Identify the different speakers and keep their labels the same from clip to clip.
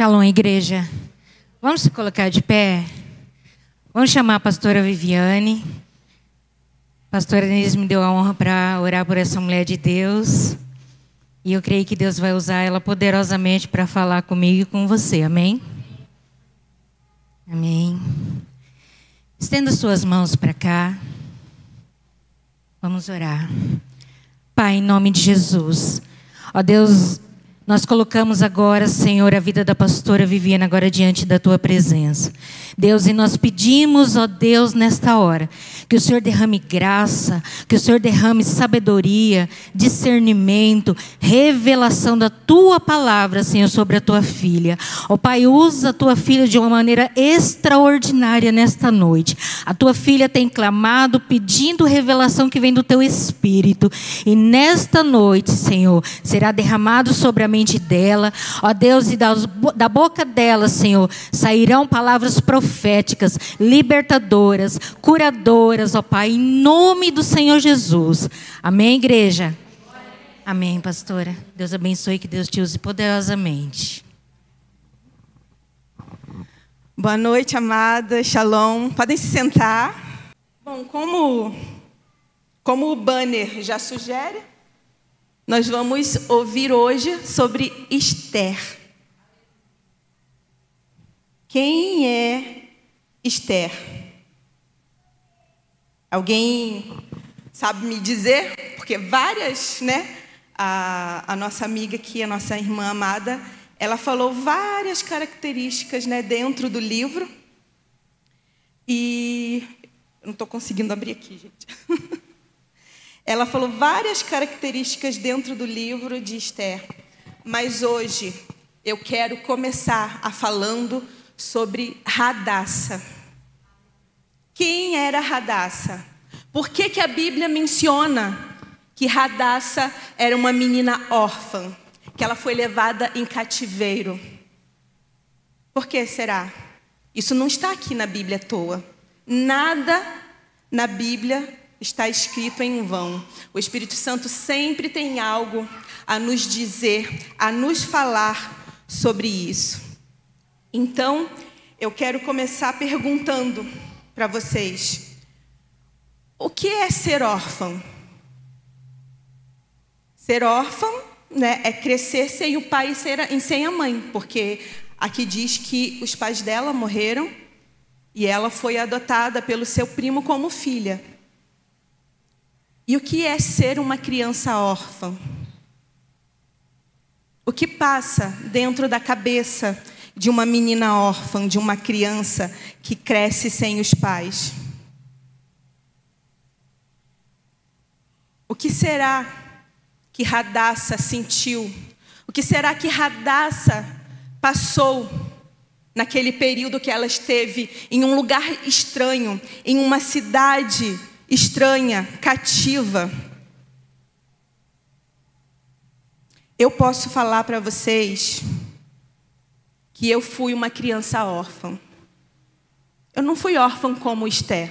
Speaker 1: Shalom, igreja. Vamos se colocar de pé? Vamos chamar a pastora Viviane. A pastora Denise me deu a honra para orar por essa mulher de Deus. E eu creio que Deus vai usar ela poderosamente para falar comigo e com você. Amém? Amém. Estenda suas mãos para cá. Vamos orar. Pai, em nome de Jesus. Ó Deus, nós colocamos agora, Senhor, a vida da pastora Viviana agora diante da tua presença. Deus, e nós pedimos, ó Deus, nesta hora, que o Senhor derrame graça, que o Senhor derrame sabedoria, discernimento, revelação da tua palavra, Senhor, sobre a tua filha. Ó Pai, usa a tua filha de uma maneira extraordinária nesta noite. A tua filha tem clamado, pedindo revelação que vem do teu espírito. E nesta noite, Senhor, será derramado sobre a mente mente dela, ó Deus, e da boca dela, Senhor, sairão palavras proféticas, libertadoras, curadoras, ó Pai, em nome do Senhor Jesus. Amém, igreja? Amém, pastora. Deus abençoe, que Deus te use poderosamente.
Speaker 2: Boa noite, amada. Shalom. Podem se sentar. Bom, como, como o banner já sugere, nós vamos ouvir hoje sobre Esther. Quem é Esther? Alguém sabe me dizer? Porque várias, né? A, a nossa amiga aqui, a nossa irmã amada, ela falou várias características né, dentro do livro. E eu não estou conseguindo abrir aqui, gente. Ela falou várias características dentro do livro de Esther, mas hoje eu quero começar a falando sobre Radassa. Quem era Radassa? Por que, que a Bíblia menciona que Radassa era uma menina órfã, que ela foi levada em cativeiro? Por que será? Isso não está aqui na Bíblia à toa. Nada na Bíblia está escrito em vão. O Espírito Santo sempre tem algo a nos dizer, a nos falar sobre isso. Então, eu quero começar perguntando para vocês: o que é ser órfão? Ser órfão né, é crescer sem o pai e sem a mãe, porque aqui diz que os pais dela morreram e ela foi adotada pelo seu primo como filha. E o que é ser uma criança órfã? O que passa dentro da cabeça de uma menina órfã, de uma criança que cresce sem os pais? O que será que Radassa sentiu? O que será que Radassa passou naquele período que ela esteve em um lugar estranho, em uma cidade estranha, cativa. Eu posso falar para vocês que eu fui uma criança órfã. Eu não fui órfã como Esther,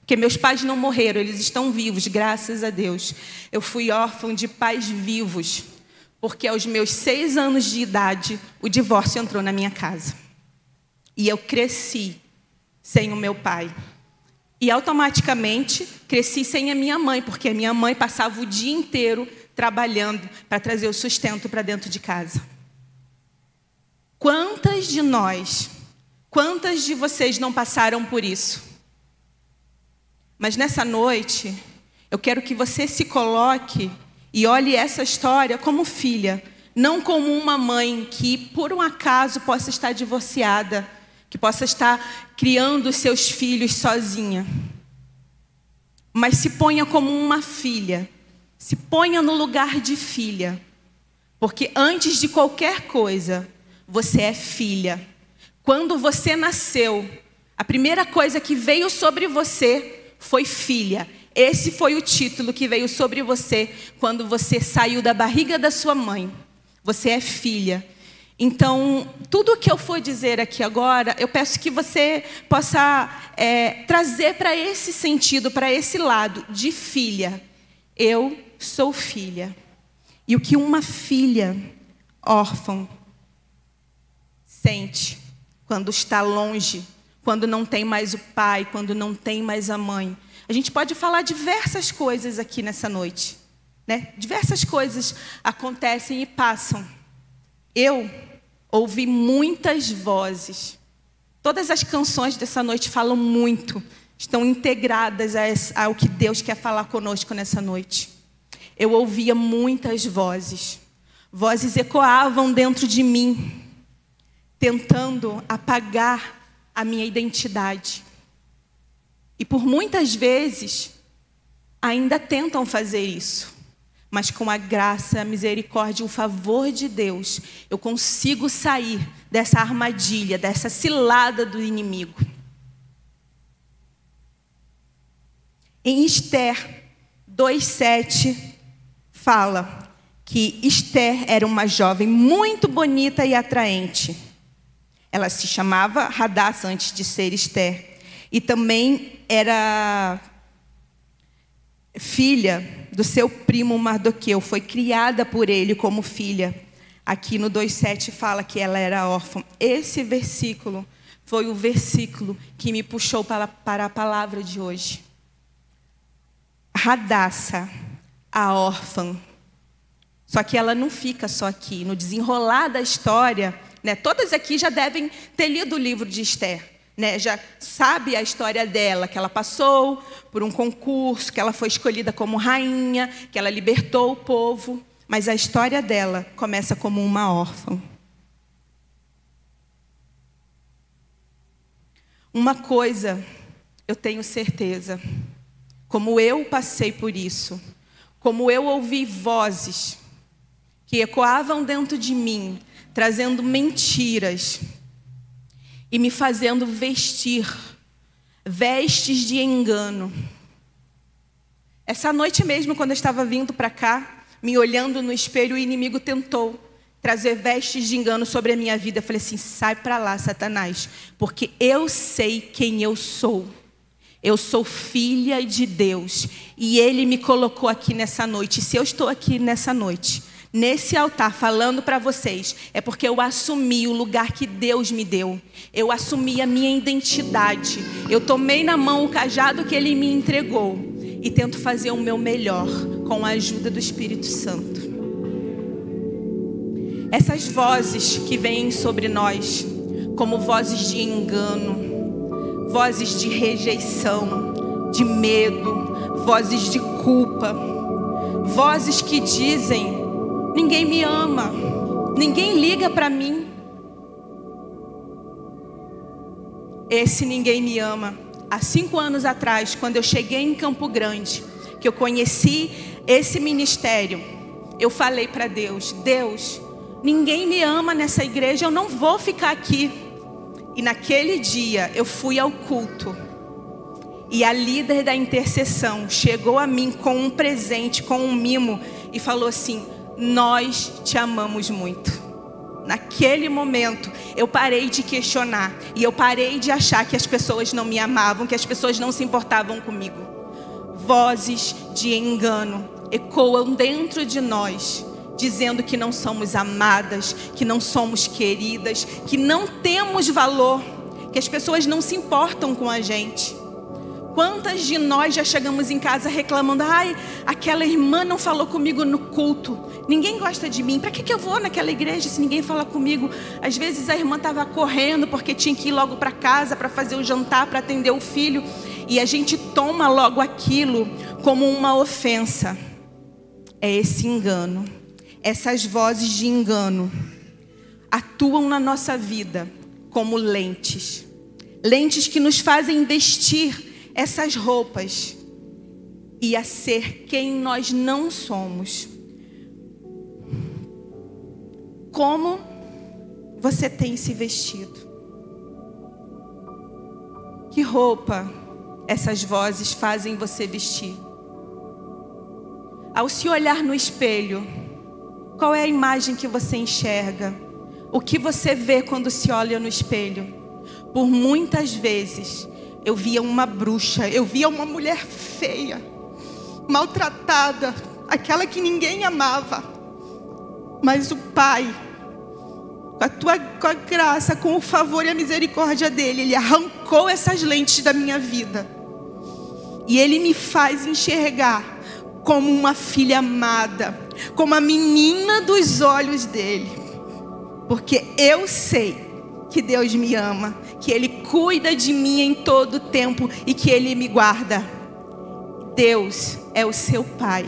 Speaker 2: porque meus pais não morreram, eles estão vivos, graças a Deus. Eu fui órfã de pais vivos, porque aos meus seis anos de idade o divórcio entrou na minha casa. E eu cresci sem o meu pai. E automaticamente cresci sem a minha mãe, porque a minha mãe passava o dia inteiro trabalhando para trazer o sustento para dentro de casa. Quantas de nós, quantas de vocês não passaram por isso? Mas nessa noite, eu quero que você se coloque e olhe essa história como filha, não como uma mãe que, por um acaso, possa estar divorciada que possa estar criando seus filhos sozinha. Mas se ponha como uma filha, se ponha no lugar de filha, porque antes de qualquer coisa, você é filha. Quando você nasceu, a primeira coisa que veio sobre você foi filha. Esse foi o título que veio sobre você quando você saiu da barriga da sua mãe. Você é filha. Então, tudo o que eu for dizer aqui agora, eu peço que você possa é, trazer para esse sentido, para esse lado de filha. Eu sou filha. E o que uma filha órfã sente quando está longe, quando não tem mais o pai, quando não tem mais a mãe. A gente pode falar diversas coisas aqui nessa noite. Né? Diversas coisas acontecem e passam. Eu ouvi muitas vozes. Todas as canções dessa noite falam muito, estão integradas ao que Deus quer falar conosco nessa noite. Eu ouvia muitas vozes. Vozes ecoavam dentro de mim, tentando apagar a minha identidade. E por muitas vezes ainda tentam fazer isso. Mas com a graça, a misericórdia e o favor de Deus, eu consigo sair dessa armadilha, dessa cilada do inimigo. Em Esther 2:7 fala que Esther era uma jovem muito bonita e atraente. Ela se chamava Radassa antes de ser Esther. E também era filha do seu primo Mardoqueu, foi criada por ele como filha. Aqui no 2,7 fala que ela era órfã. Esse versículo foi o versículo que me puxou para, para a palavra de hoje. Radassa, a órfã. Só que ela não fica só aqui. No desenrolar da história, né, todas aqui já devem ter lido o livro de Esther. Né, já sabe a história dela, que ela passou por um concurso, que ela foi escolhida como rainha, que ela libertou o povo. Mas a história dela começa como uma órfã. Uma coisa eu tenho certeza, como eu passei por isso, como eu ouvi vozes que ecoavam dentro de mim, trazendo mentiras e me fazendo vestir vestes de engano. Essa noite mesmo, quando eu estava vindo para cá, me olhando no espelho, o inimigo tentou trazer vestes de engano sobre a minha vida. Eu falei assim: sai para lá, Satanás, porque eu sei quem eu sou. Eu sou filha de Deus e Ele me colocou aqui nessa noite. Se eu estou aqui nessa noite, nesse altar falando para vocês, é porque eu assumi o lugar que Deus me deu. Eu assumi a minha identidade. Eu tomei na mão o cajado que Ele me entregou e tento fazer o meu melhor com a ajuda do Espírito Santo. Essas vozes que vêm sobre nós, como vozes de engano, vozes de rejeição, de medo, vozes de culpa, vozes que dizem: ninguém me ama, ninguém liga para mim. Esse ninguém me ama há cinco anos atrás, quando eu cheguei em Campo Grande, que eu conheci esse ministério, eu falei para Deus: Deus, ninguém me ama nessa igreja, eu não vou ficar aqui. E naquele dia eu fui ao culto. E a líder da intercessão chegou a mim com um presente, com um mimo, e falou assim: Nós te amamos muito. Naquele momento, eu parei de questionar e eu parei de achar que as pessoas não me amavam, que as pessoas não se importavam comigo. Vozes de engano ecoam dentro de nós, dizendo que não somos amadas, que não somos queridas, que não temos valor, que as pessoas não se importam com a gente. Quantas de nós já chegamos em casa reclamando: ai, aquela irmã não falou comigo no culto, ninguém gosta de mim, para que, que eu vou naquela igreja se ninguém fala comigo? Às vezes a irmã estava correndo porque tinha que ir logo para casa para fazer o jantar, para atender o filho, e a gente toma logo aquilo como uma ofensa. É esse engano, essas vozes de engano atuam na nossa vida como lentes. Lentes que nos fazem vestir essas roupas e a ser quem nós não somos. Como você tem se vestido? Que roupa essas vozes fazem você vestir? Ao se olhar no espelho, qual é a imagem que você enxerga? O que você vê quando se olha no espelho? Por muitas vezes, eu via uma bruxa, eu via uma mulher feia, maltratada, aquela que ninguém amava. Mas o pai com a tua com a graça, com o favor e a misericórdia dele, ele arrancou essas lentes da minha vida. E ele me faz enxergar como uma filha amada, como a menina dos olhos dele. Porque eu sei que Deus me ama, que ele cuida de mim em todo tempo e que ele me guarda. Deus é o seu pai.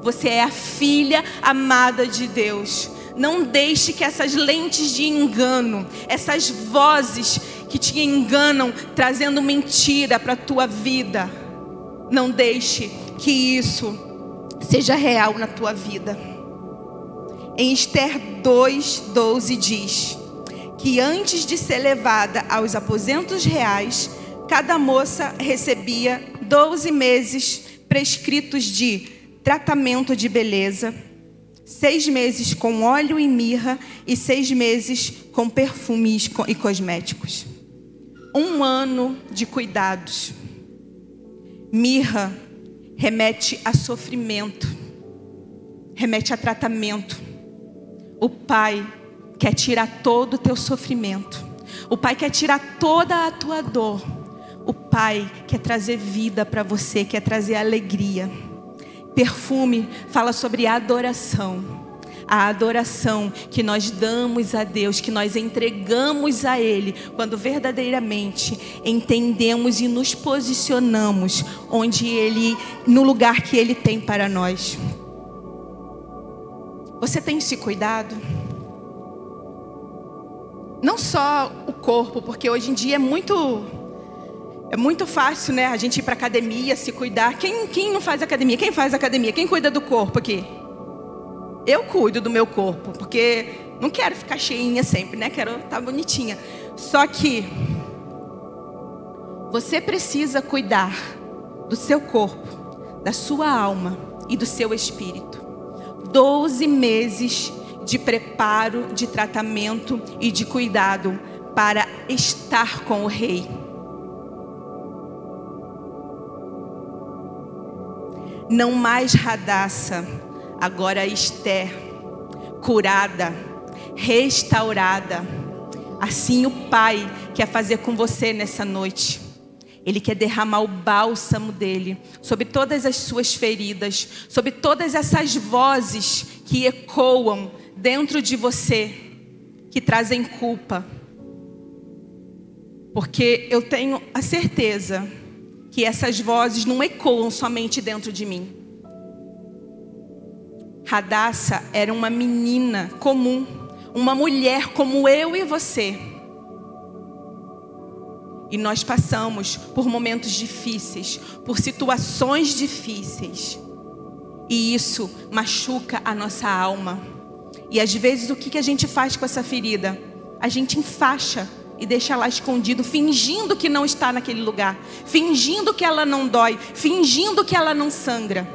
Speaker 2: Você é a filha amada de Deus. Não deixe que essas lentes de engano, essas vozes que te enganam, trazendo mentira para a tua vida, não deixe que isso seja real na tua vida. Em Esther 2:12 diz que antes de ser levada aos aposentos reais, cada moça recebia 12 meses prescritos de tratamento de beleza seis meses com óleo e mirra e seis meses com perfumes e cosméticos. Um ano de cuidados. Mirra remete a sofrimento, remete a tratamento. O Pai quer tirar todo o teu sofrimento. O Pai quer tirar toda a tua dor. O Pai quer trazer vida para você, quer trazer alegria. Perfume fala sobre adoração. A adoração que nós damos a Deus, que nós entregamos a Ele, quando verdadeiramente entendemos e nos posicionamos onde Ele, no lugar que Ele tem para nós. Você tem se cuidado? Não só o corpo, porque hoje em dia é muito é muito fácil, né? A gente ir para academia, se cuidar. Quem, quem não faz academia? Quem faz academia? Quem cuida do corpo aqui? Eu cuido do meu corpo, porque não quero ficar cheinha sempre, né? Quero estar tá bonitinha. Só que você precisa cuidar do seu corpo, da sua alma e do seu espírito. Doze meses de preparo, de tratamento e de cuidado para estar com o rei. não mais Radassa, agora Esther, curada, restaurada. Assim o Pai quer fazer com você nessa noite. Ele quer derramar o bálsamo dele sobre todas as suas feridas, sobre todas essas vozes que ecoam dentro de você, que trazem culpa. Porque eu tenho a certeza que essas vozes não ecoam somente dentro de mim. Radassa era uma menina comum, uma mulher como eu e você. E nós passamos por momentos difíceis, por situações difíceis. E isso machuca a nossa alma. E às vezes o que a gente faz com essa ferida? A gente enfaixa e deixa lá escondido, fingindo que não está naquele lugar, fingindo que ela não dói, fingindo que ela não sangra.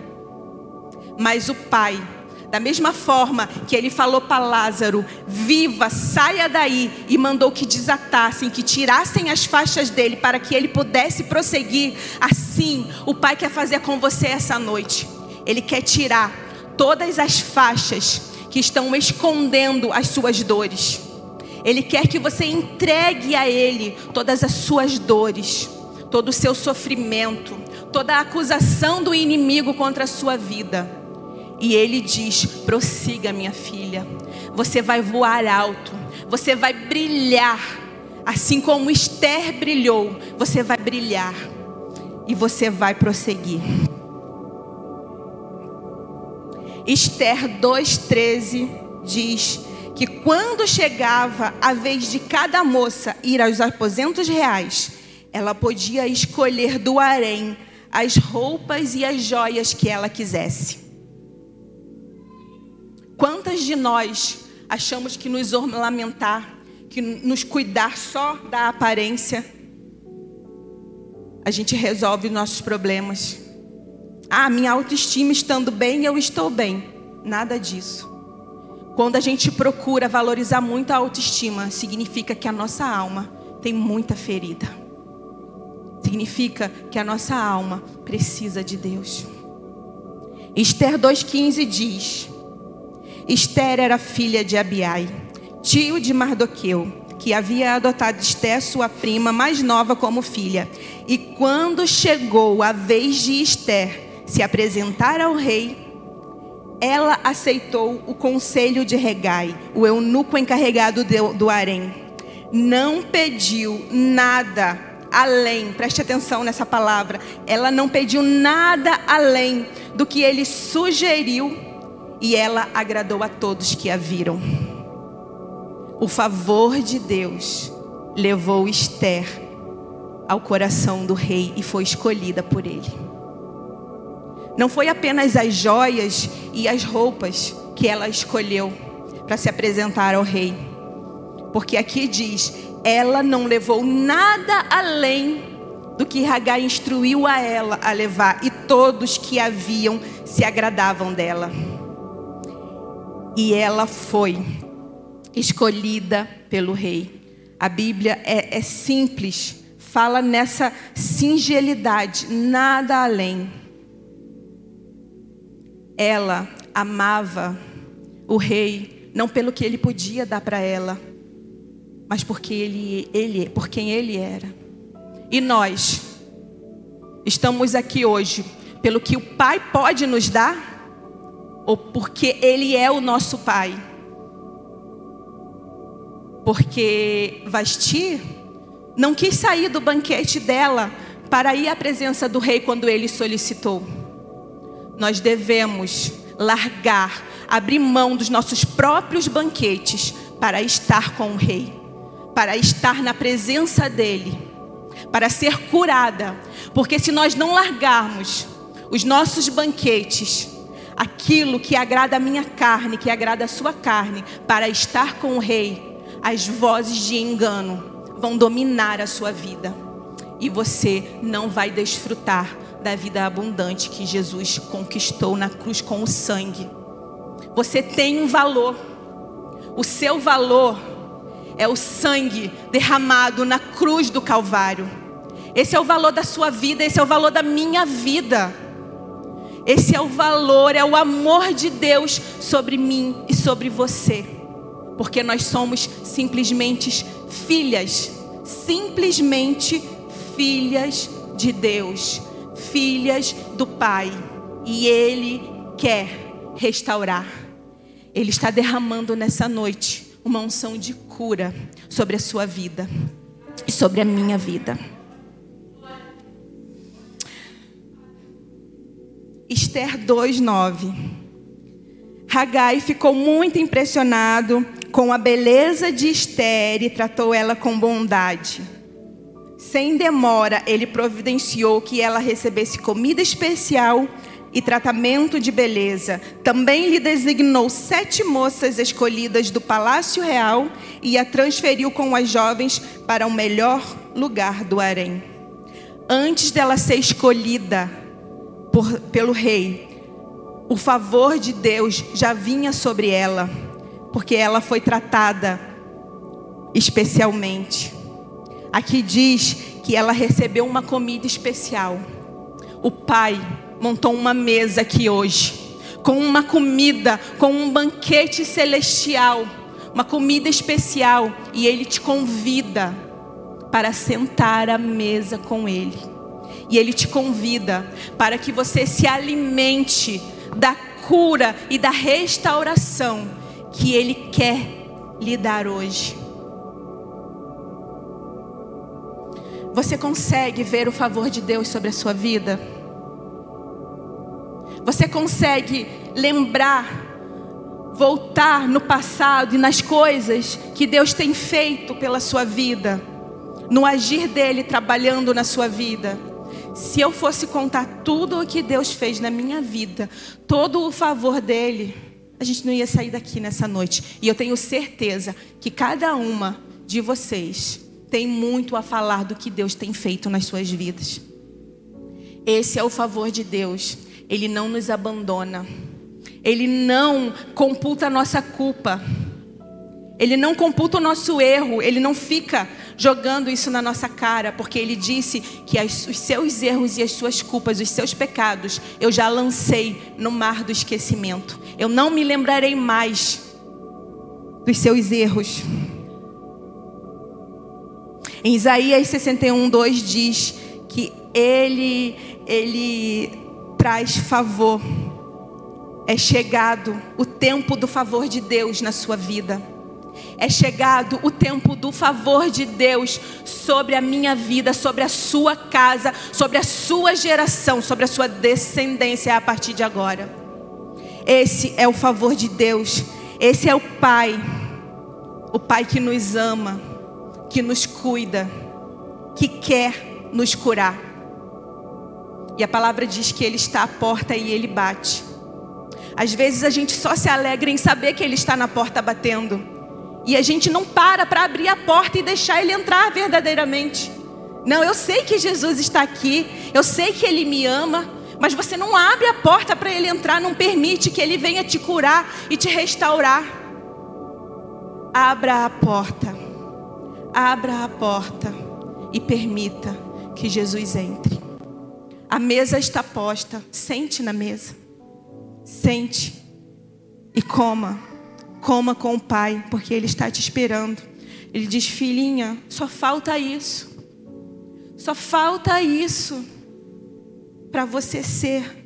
Speaker 2: Mas o Pai, da mesma forma que ele falou para Lázaro: viva, saia daí, e mandou que desatassem, que tirassem as faixas dele para que ele pudesse prosseguir, assim o Pai quer fazer com você essa noite. Ele quer tirar todas as faixas que estão escondendo as suas dores. Ele quer que você entregue a Ele todas as suas dores, todo o seu sofrimento, toda a acusação do inimigo contra a sua vida. E Ele diz: prossiga, minha filha. Você vai voar alto, você vai brilhar, assim como Esther brilhou, você vai brilhar e você vai prosseguir. Esther 2,13 diz que quando chegava a vez de cada moça ir aos aposentos reais, ela podia escolher do harém as roupas e as joias que ela quisesse. Quantas de nós achamos que nos ornamentar, que nos cuidar só da aparência, a gente resolve nossos problemas? Ah, minha autoestima estando bem, eu estou bem. Nada disso. Quando a gente procura valorizar muito a autoestima, significa que a nossa alma tem muita ferida. Significa que a nossa alma precisa de Deus. Esther 2,15 diz: Esther era filha de Abiai, tio de Mardoqueu, que havia adotado Esté, sua prima mais nova, como filha. E quando chegou a vez de Esther se apresentar ao rei, ela aceitou o conselho de Regai, o eunuco encarregado do harém. Não pediu nada além, preste atenção nessa palavra, ela não pediu nada além do que ele sugeriu e ela agradou a todos que a viram. O favor de Deus levou Esther ao coração do rei e foi escolhida por ele. Não foi apenas as joias e as roupas que ela escolheu para se apresentar ao rei, porque aqui diz: ela não levou nada além do que Hagai instruiu a ela a levar, e todos que haviam se agradavam dela. E ela foi escolhida pelo rei. A Bíblia é, é simples, fala nessa singelidade, nada além. Ela amava o rei, não pelo que ele podia dar para ela, mas porque ele, ele, por quem ele era. E nós estamos aqui hoje pelo que o Pai pode nos dar ou porque ele é o nosso Pai? Porque Vasti não quis sair do banquete dela para ir à presença do rei quando ele solicitou. Nós devemos largar, abrir mão dos nossos próprios banquetes para estar com o rei para estar na presença dEle, para ser curada. Porque se nós não largarmos os nossos banquetes, aquilo que agrada a minha carne, que agrada a sua carne, para estar com o Rei, as vozes de engano vão dominar a sua vida. E você não vai desfrutar da vida abundante que Jesus conquistou na cruz com o sangue. Você tem um valor. O seu valor é o sangue derramado na cruz do Calvário. Esse é o valor da sua vida, esse é o valor da minha vida. Esse é o valor, é o amor de Deus sobre mim e sobre você. Porque nós somos simplesmente filhas, simplesmente filhas de Deus, filhas do Pai. E Ele quer restaurar. Ele está derramando nessa noite uma unção de cura sobre a sua vida e sobre a minha vida. Esther 2:9. Hagai ficou muito impressionado com a beleza de Esther e tratou ela com bondade. Sem demora, ele providenciou que ela recebesse comida especial e tratamento de beleza. Também lhe designou sete moças escolhidas do palácio real e a transferiu com as jovens para o melhor lugar do harém. Antes dela ser escolhida por, pelo rei, o favor de Deus já vinha sobre ela, porque ela foi tratada especialmente. Aqui diz que ela recebeu uma comida especial. O pai montou uma mesa aqui hoje, com uma comida, com um banquete celestial, uma comida especial, e Ele te convida para sentar à mesa com Ele. E Ele te convida para que você se alimente da cura e da restauração que Ele quer lhe dar hoje. Você consegue ver o favor de Deus sobre a sua vida? Você consegue lembrar, voltar no passado e nas coisas que Deus tem feito pela sua vida, no agir dele trabalhando na sua vida? Se eu fosse contar tudo o que Deus fez na minha vida, todo o favor dele, a gente não ia sair daqui nessa noite. E eu tenho certeza que cada uma de vocês tem muito a falar do que Deus tem feito nas suas vidas. Esse é o favor de Deus. Ele não nos abandona. Ele não computa a nossa culpa. Ele não computa o nosso erro. Ele não fica jogando isso na nossa cara, porque ele disse que as, os seus erros e as suas culpas, os seus pecados, eu já lancei no mar do esquecimento. Eu não me lembrarei mais dos seus erros. Em Isaías 61, 2 diz que ele, ele traz favor. É chegado o tempo do favor de Deus na sua vida. É chegado o tempo do favor de Deus sobre a minha vida, sobre a sua casa, sobre a sua geração, sobre a sua descendência a partir de agora. Esse é o favor de Deus. Esse é o Pai. O Pai que nos ama, que nos cuida, que quer nos curar. E a palavra diz que Ele está à porta e Ele bate. Às vezes a gente só se alegra em saber que Ele está na porta batendo. E a gente não para para abrir a porta e deixar Ele entrar verdadeiramente. Não, eu sei que Jesus está aqui, eu sei que Ele me ama, mas você não abre a porta para Ele entrar, não permite que Ele venha te curar e te restaurar. Abra a porta, abra a porta e permita que Jesus entre. A mesa está posta, sente na mesa, sente e coma. Coma com o Pai, porque Ele está te esperando. Ele diz: Filhinha, só falta isso. Só falta isso para você ser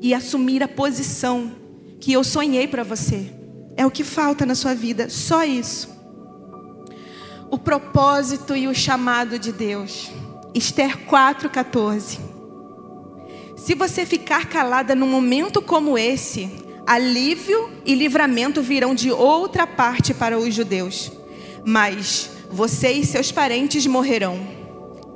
Speaker 2: e assumir a posição que eu sonhei para você. É o que falta na sua vida, só isso. O propósito e o chamado de Deus. Esther 4:14. Se você ficar calada num momento como esse, alívio e livramento virão de outra parte para os judeus. Mas você e seus parentes morrerão.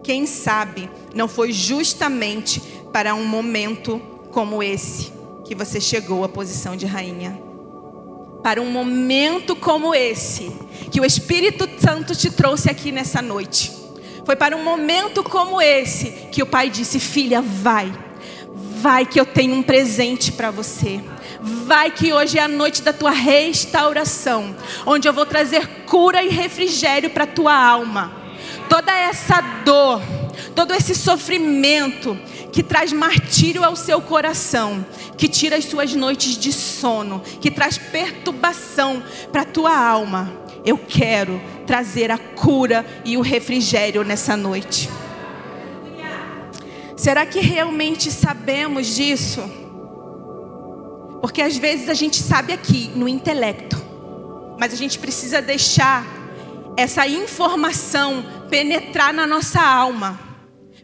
Speaker 2: Quem sabe não foi justamente para um momento como esse que você chegou à posição de rainha. Para um momento como esse que o Espírito Santo te trouxe aqui nessa noite. Foi para um momento como esse que o pai disse: Filha, vai, vai que eu tenho um presente para você. Vai que hoje é a noite da tua restauração, onde eu vou trazer cura e refrigério para tua alma. Toda essa dor, todo esse sofrimento que traz martírio ao seu coração, que tira as suas noites de sono, que traz perturbação para a tua alma. Eu quero trazer a cura e o refrigério nessa noite. Será que realmente sabemos disso? Porque às vezes a gente sabe aqui, no intelecto, mas a gente precisa deixar essa informação penetrar na nossa alma,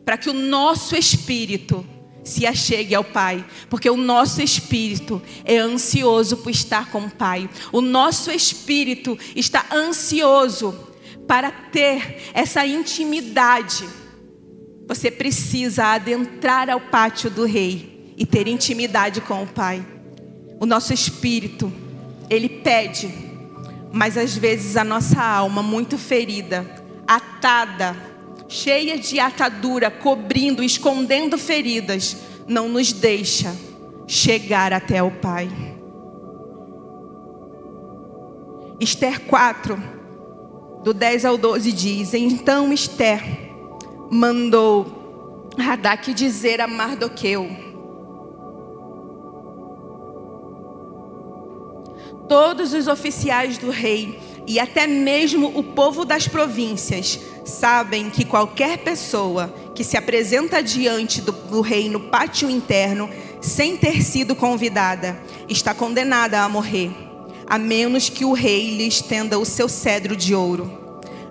Speaker 2: para que o nosso espírito se achegue ao Pai, porque o nosso espírito é ansioso por estar com o Pai. O nosso espírito está ansioso para ter essa intimidade. Você precisa adentrar ao pátio do rei e ter intimidade com o Pai. O nosso espírito, ele pede, mas às vezes a nossa alma muito ferida, atada, cheia de atadura, cobrindo, escondendo feridas, não nos deixa chegar até o Pai. Esther 4, do 10 ao 12 diz: Então Esther mandou Radak dizer a Mardoqueu: todos os oficiais do rei e até mesmo o povo das províncias sabem que qualquer pessoa que se apresenta diante do, do rei no pátio interno sem ter sido convidada está condenada a morrer, a menos que o rei lhe estenda o seu cedro de ouro.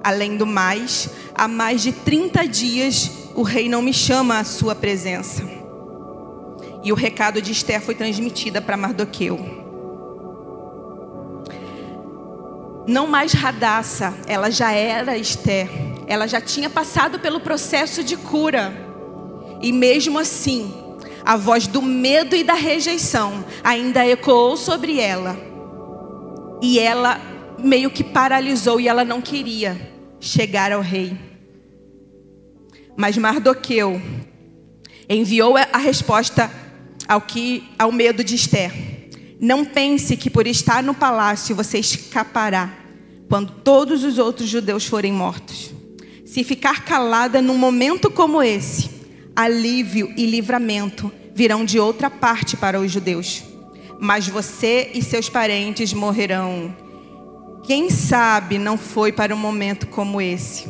Speaker 2: Além do mais, há mais de 30 dias o rei não me chama à sua presença. E o recado de Esther foi transmitida para Mardoqueu. Não mais Radassa, ela já era Esther, ela já tinha passado pelo processo de cura. E mesmo assim, a voz do medo e da rejeição ainda ecoou sobre ela. E ela meio que paralisou e ela não queria chegar ao rei. Mas Mardoqueu enviou a resposta ao que ao medo de Esther. Não pense que por estar no palácio você escapará quando todos os outros judeus forem mortos. Se ficar calada num momento como esse, alívio e livramento virão de outra parte para os judeus. Mas você e seus parentes morrerão. Quem sabe não foi para um momento como esse.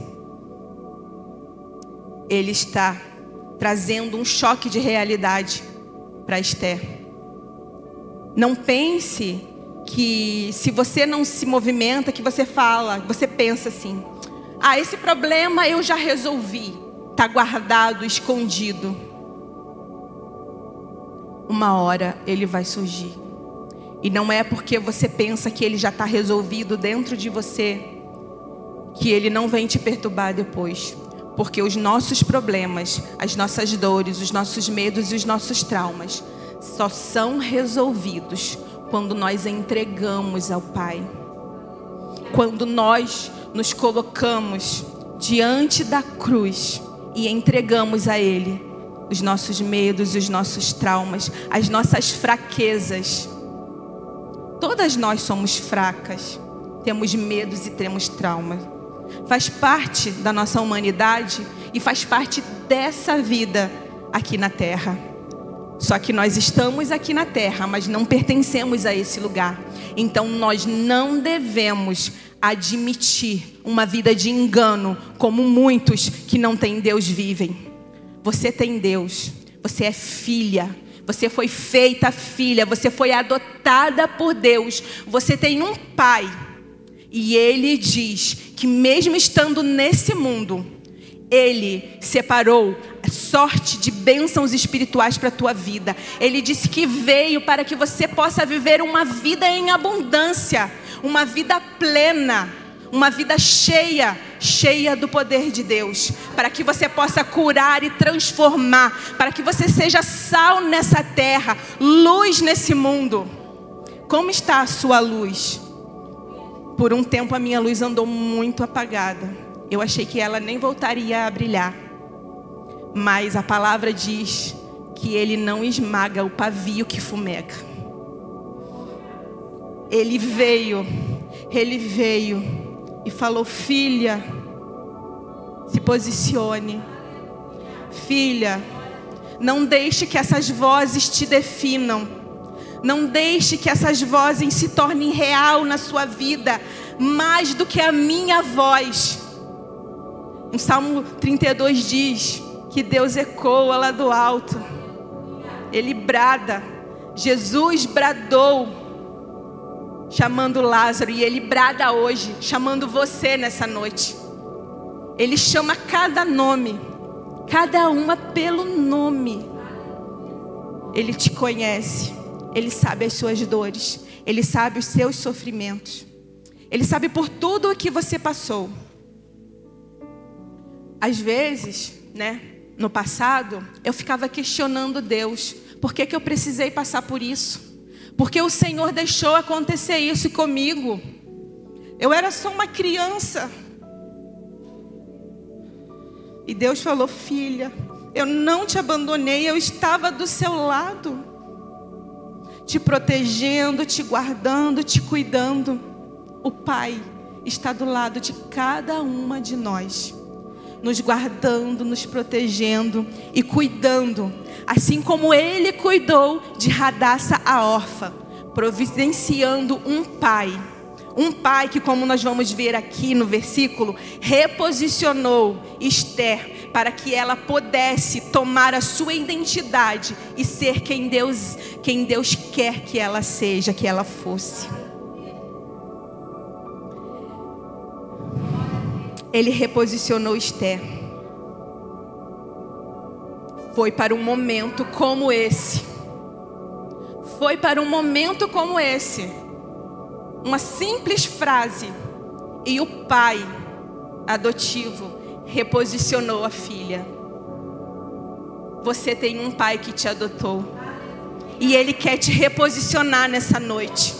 Speaker 2: Ele está trazendo um choque de realidade para Esther. Não pense que se você não se movimenta, que você fala, você pensa assim: "Ah, esse problema eu já resolvi, está guardado, escondido". Uma hora ele vai surgir. E não é porque você pensa que ele já está resolvido dentro de você que ele não vem te perturbar depois. Porque os nossos problemas, as nossas dores, os nossos medos e os nossos traumas só são resolvidos quando nós entregamos ao Pai. Quando nós nos colocamos diante da cruz e entregamos a Ele os nossos medos, os nossos traumas, as nossas fraquezas. Todas nós somos fracas, temos medos e temos traumas. Faz parte da nossa humanidade e faz parte dessa vida aqui na terra. Só que nós estamos aqui na terra, mas não pertencemos a esse lugar. Então nós não devemos admitir uma vida de engano, como muitos que não têm Deus vivem. Você tem Deus, você é filha, você foi feita filha, você foi adotada por Deus, você tem um pai. E ele diz que, mesmo estando nesse mundo, ele separou sorte de bênçãos espirituais para a tua vida. Ele disse que veio para que você possa viver uma vida em abundância, uma vida plena uma vida cheia, cheia do poder de Deus, para que você possa curar e transformar, para que você seja sal nessa terra, luz nesse mundo. Como está a sua luz? Por um tempo a minha luz andou muito apagada. Eu achei que ela nem voltaria a brilhar. Mas a palavra diz que ele não esmaga o pavio que fumega. Ele veio, ele veio e falou: Filha, se posicione. Filha, não deixe que essas vozes te definam. Não deixe que essas vozes se tornem real na sua vida, mais do que a minha voz. O Salmo 32 diz que Deus ecoa lá do alto. Ele brada. Jesus bradou chamando Lázaro e ele brada hoje, chamando você nessa noite. Ele chama cada nome, cada uma pelo nome. Ele te conhece, ele sabe as suas dores, ele sabe os seus sofrimentos, ele sabe por tudo o que você passou. Às vezes, né, no passado, eu ficava questionando Deus, por que, que eu precisei passar por isso? Porque o Senhor deixou acontecer isso comigo. Eu era só uma criança. E Deus falou: Filha, eu não te abandonei, eu estava do seu lado, te protegendo, te guardando, te cuidando. O Pai está do lado de cada uma de nós, nos guardando, nos protegendo e cuidando assim como ele cuidou de Radassa a órfã, providenciando um pai. Um pai que, como nós vamos ver aqui no versículo, reposicionou Esther para que ela pudesse tomar a sua identidade e ser quem Deus, quem Deus quer que ela seja, que ela fosse. Ele reposicionou Esther foi para um momento como esse. Foi para um momento como esse. Uma simples frase. E o pai adotivo reposicionou a filha. Você tem um pai que te adotou. E ele quer te reposicionar nessa noite.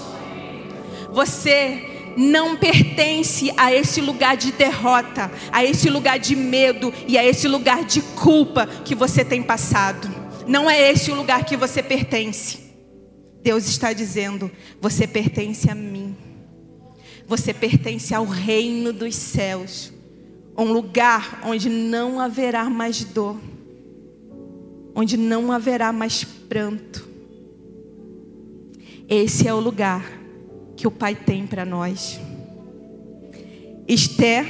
Speaker 2: Você não pertence a esse lugar de derrota, a esse lugar de medo e a esse lugar de culpa que você tem passado. Não é esse o lugar que você pertence. Deus está dizendo: você pertence a mim. Você pertence ao reino dos céus, um lugar onde não haverá mais dor, onde não haverá mais pranto. Esse é o lugar que o Pai tem para nós. Esther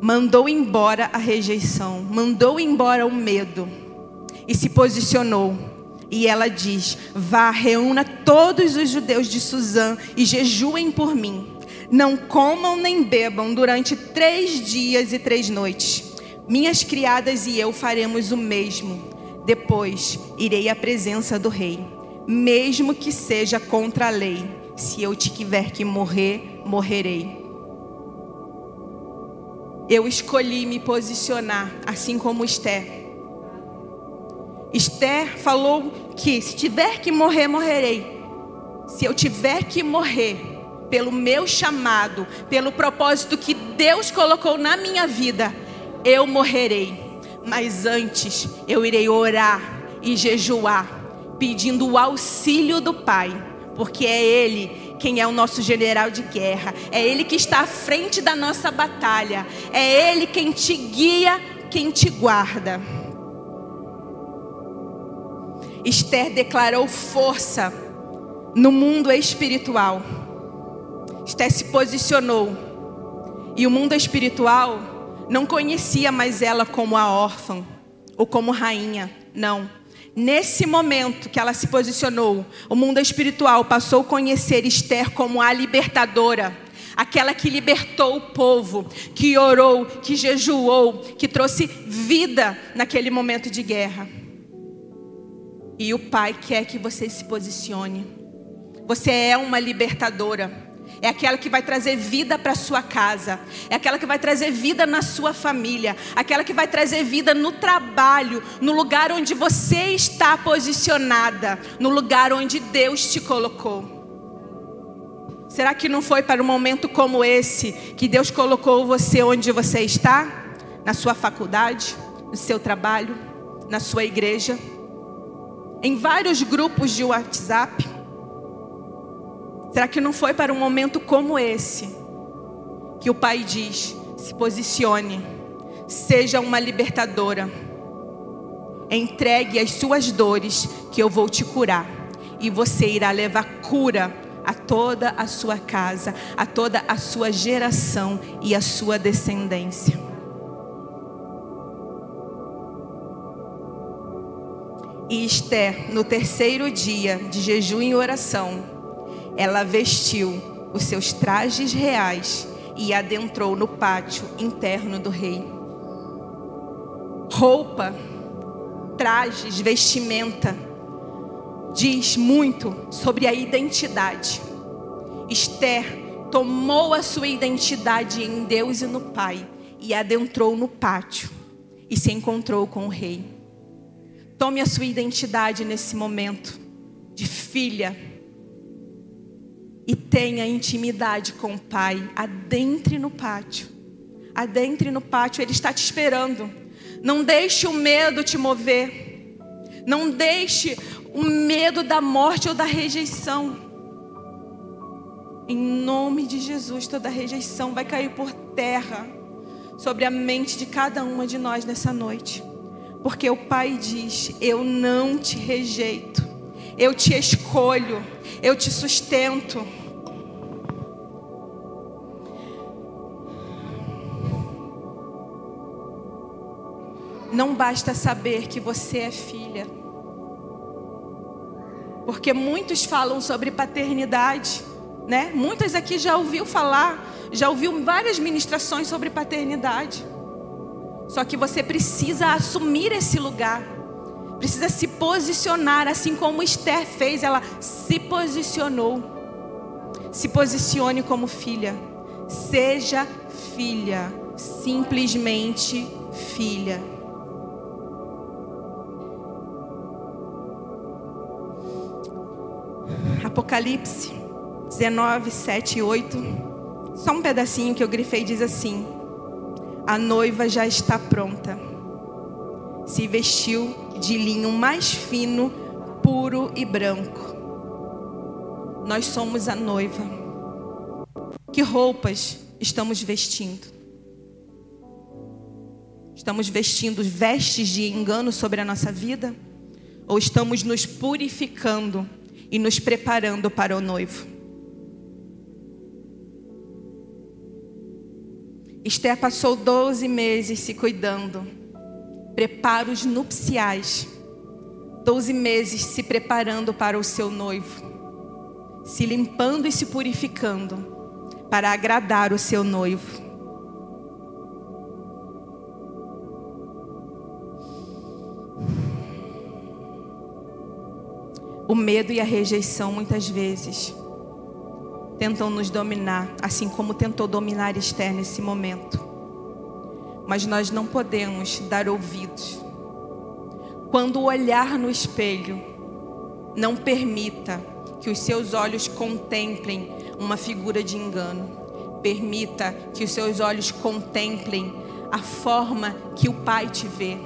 Speaker 2: mandou embora a rejeição, mandou embora o medo e se posicionou. E ela diz: Vá, reúna todos os judeus de Suzã e jejuem por mim. Não comam nem bebam durante três dias e três noites. Minhas criadas e eu faremos o mesmo. Depois irei à presença do rei, mesmo que seja contra a lei. Se eu tiver que morrer, morrerei. Eu escolhi me posicionar, assim como Esther. Esther falou que se tiver que morrer, morrerei. Se eu tiver que morrer pelo meu chamado, pelo propósito que Deus colocou na minha vida, eu morrerei. Mas antes eu irei orar e jejuar, pedindo o auxílio do Pai, porque é Ele quem é o nosso general de guerra, é Ele que está à frente da nossa batalha, é Ele quem te guia, quem te guarda. Esther declarou força no mundo espiritual. Esther se posicionou. E o mundo espiritual não conhecia mais ela como a órfã ou como rainha. Não. Nesse momento que ela se posicionou, o mundo espiritual passou a conhecer Esther como a libertadora, aquela que libertou o povo, que orou, que jejuou, que trouxe vida naquele momento de guerra. E o Pai quer que você se posicione. Você é uma libertadora. É aquela que vai trazer vida para sua casa, é aquela que vai trazer vida na sua família, aquela que vai trazer vida no trabalho, no lugar onde você está posicionada, no lugar onde Deus te colocou. Será que não foi para um momento como esse que Deus colocou você onde você está? Na sua faculdade, no seu trabalho, na sua igreja? em vários grupos de WhatsApp? Será que não foi para um momento como esse que o Pai diz: se posicione, seja uma libertadora, entregue as suas dores, que eu vou te curar, e você irá levar cura a toda a sua casa, a toda a sua geração e a sua descendência. E Esther, no terceiro dia de jejum e oração, ela vestiu os seus trajes reais e adentrou no pátio interno do rei. Roupa, trajes, vestimenta, diz muito sobre a identidade. Esther tomou a sua identidade em Deus e no Pai e adentrou no pátio e se encontrou com o rei. Tome a sua identidade nesse momento de filha e tenha intimidade com o Pai. Adentre no pátio. Adentre no pátio, Ele está te esperando. Não deixe o medo te mover. Não deixe o medo da morte ou da rejeição. Em nome de Jesus, toda rejeição vai cair por terra sobre a mente de cada uma de nós nessa noite. Porque o Pai diz: Eu não te rejeito, eu te escolho, eu te sustento. Não basta saber que você é filha. Porque muitos falam sobre paternidade, né? Muitas aqui já ouviu falar, já ouviu várias ministrações sobre paternidade. Só que você precisa assumir esse lugar. Precisa se posicionar, assim como Esther fez, ela se posicionou. Se posicione como filha. Seja filha, simplesmente filha. Apocalipse 19, 7 e 8. Só um pedacinho que eu grifei diz assim: a noiva já está pronta. Se vestiu de linho mais fino, puro e branco. Nós somos a noiva. Que roupas estamos vestindo? Estamos vestindo vestes de engano sobre a nossa vida? Ou estamos nos purificando e nos preparando para o noivo. Esther passou 12 meses se cuidando, preparos nupciais, 12 meses se preparando para o seu noivo, se limpando e se purificando para agradar o seu noivo. O medo e a rejeição muitas vezes tentam nos dominar, assim como tentou dominar Esther nesse momento. Mas nós não podemos dar ouvidos. Quando olhar no espelho, não permita que os seus olhos contemplem uma figura de engano. Permita que os seus olhos contemplem a forma que o Pai te vê.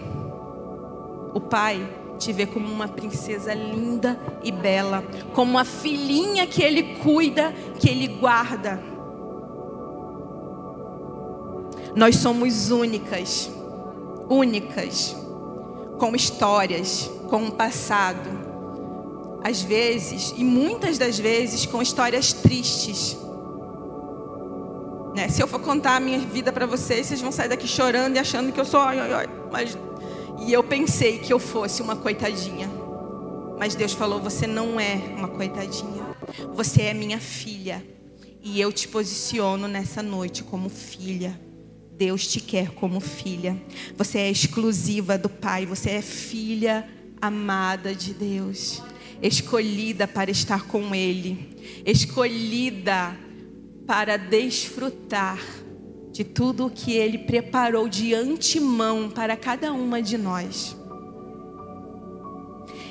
Speaker 2: O Pai te vê como uma princesa linda e bela, como uma filhinha que ele cuida, que ele guarda. Nós somos únicas, únicas, com histórias, com um passado. Às vezes, e muitas das vezes, com histórias tristes. Né? Se eu for contar a minha vida para vocês, vocês vão sair daqui chorando e achando que eu sou. Ai, ai, ai. Mas e eu pensei que eu fosse uma coitadinha. Mas Deus falou: Você não é uma coitadinha. Você é minha filha. E eu te posiciono nessa noite como filha. Deus te quer como filha. Você é exclusiva do Pai. Você é filha amada de Deus. Escolhida para estar com Ele. Escolhida para desfrutar de tudo o que Ele preparou de antemão para cada uma de nós.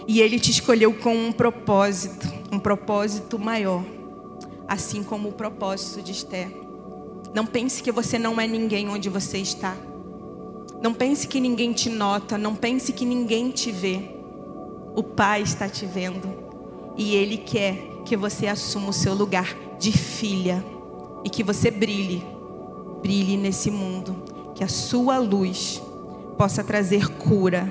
Speaker 2: E Ele te escolheu com um propósito, um propósito maior, assim como o propósito de Esther. Não pense que você não é ninguém onde você está. Não pense que ninguém te nota, não pense que ninguém te vê. O Pai está te vendo e Ele quer que você assuma o seu lugar de filha e que você brilhe brilhe nesse mundo, que a sua luz possa trazer cura.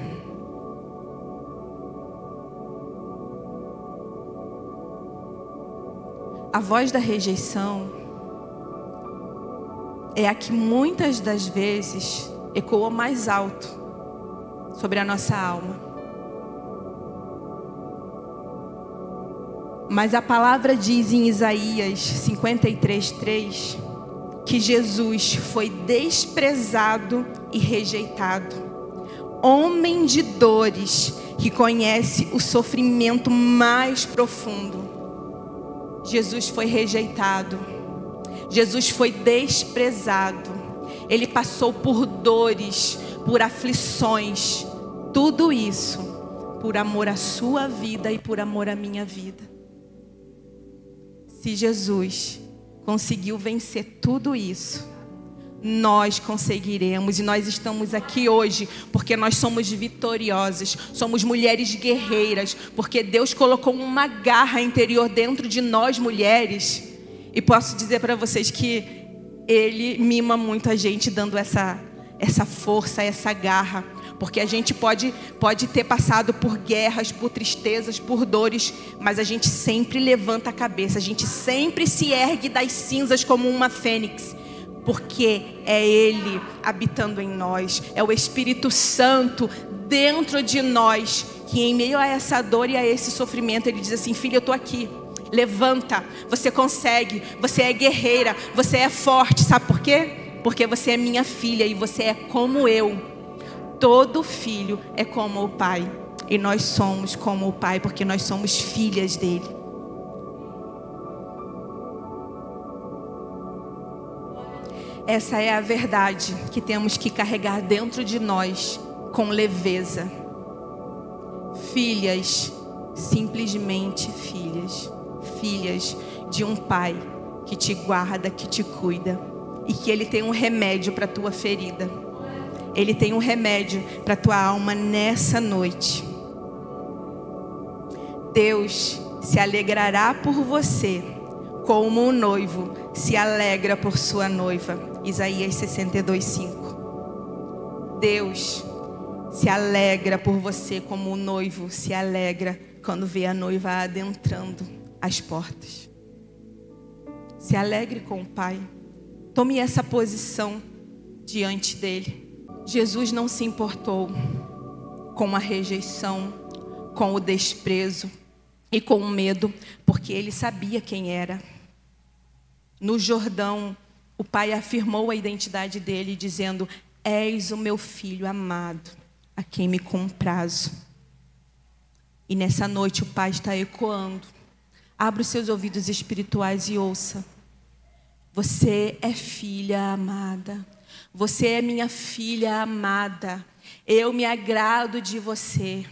Speaker 2: A voz da rejeição é a que muitas das vezes ecoa mais alto sobre a nossa alma. Mas a palavra diz em Isaías 53, 3 que Jesus foi desprezado e rejeitado. Homem de dores, que conhece o sofrimento mais profundo. Jesus foi rejeitado. Jesus foi desprezado. Ele passou por dores, por aflições. Tudo isso por amor à sua vida e por amor à minha vida. Se Jesus conseguiu vencer tudo isso, nós conseguiremos e nós estamos aqui hoje porque nós somos vitoriosas, somos mulheres guerreiras, porque Deus colocou uma garra interior dentro de nós mulheres. E posso dizer para vocês que ele mima muito a gente dando essa essa força, essa garra porque a gente pode, pode ter passado por guerras, por tristezas, por dores, mas a gente sempre levanta a cabeça, a gente sempre se ergue das cinzas como uma fênix, porque é Ele habitando em nós, é o Espírito Santo dentro de nós, que em meio a essa dor e a esse sofrimento, Ele diz assim: Filho, eu estou aqui. Levanta, você consegue, você é guerreira, você é forte, sabe por quê? Porque você é minha filha e você é como eu. Todo filho é como o pai. E nós somos como o pai, porque nós somos filhas dele. Essa é a verdade que temos que carregar dentro de nós com leveza. Filhas, simplesmente filhas. Filhas de um pai que te guarda, que te cuida e que ele tem um remédio para a tua ferida. Ele tem um remédio para tua alma nessa noite. Deus se alegrará por você, como o noivo se alegra por sua noiva. Isaías 62, 5. Deus se alegra por você, como o noivo se alegra quando vê a noiva adentrando as portas. Se alegre com o Pai. Tome essa posição diante dele. Jesus não se importou com a rejeição, com o desprezo e com o medo, porque ele sabia quem era. No Jordão, o pai afirmou a identidade dele, dizendo: És o meu filho amado, a quem me comprazo. E nessa noite o pai está ecoando. Abra os seus ouvidos espirituais e ouça. Você é filha amada. Você é minha filha amada. Eu me agrado de você.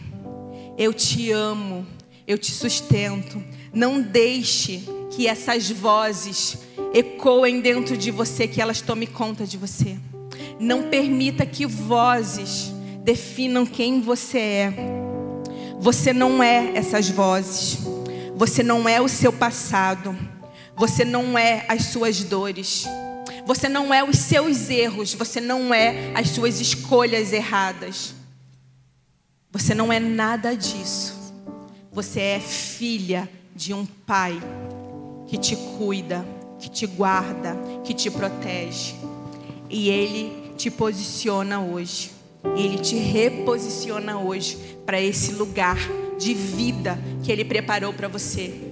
Speaker 2: Eu te amo. Eu te sustento. Não deixe que essas vozes ecoem dentro de você, que elas tomem conta de você. Não permita que vozes definam quem você é. Você não é essas vozes. Você não é o seu passado. Você não é as suas dores. Você não é os seus erros. Você não é as suas escolhas erradas. Você não é nada disso. Você é filha de um pai que te cuida, que te guarda, que te protege. E ele te posiciona hoje. Ele te reposiciona hoje para esse lugar de vida que Ele preparou para você.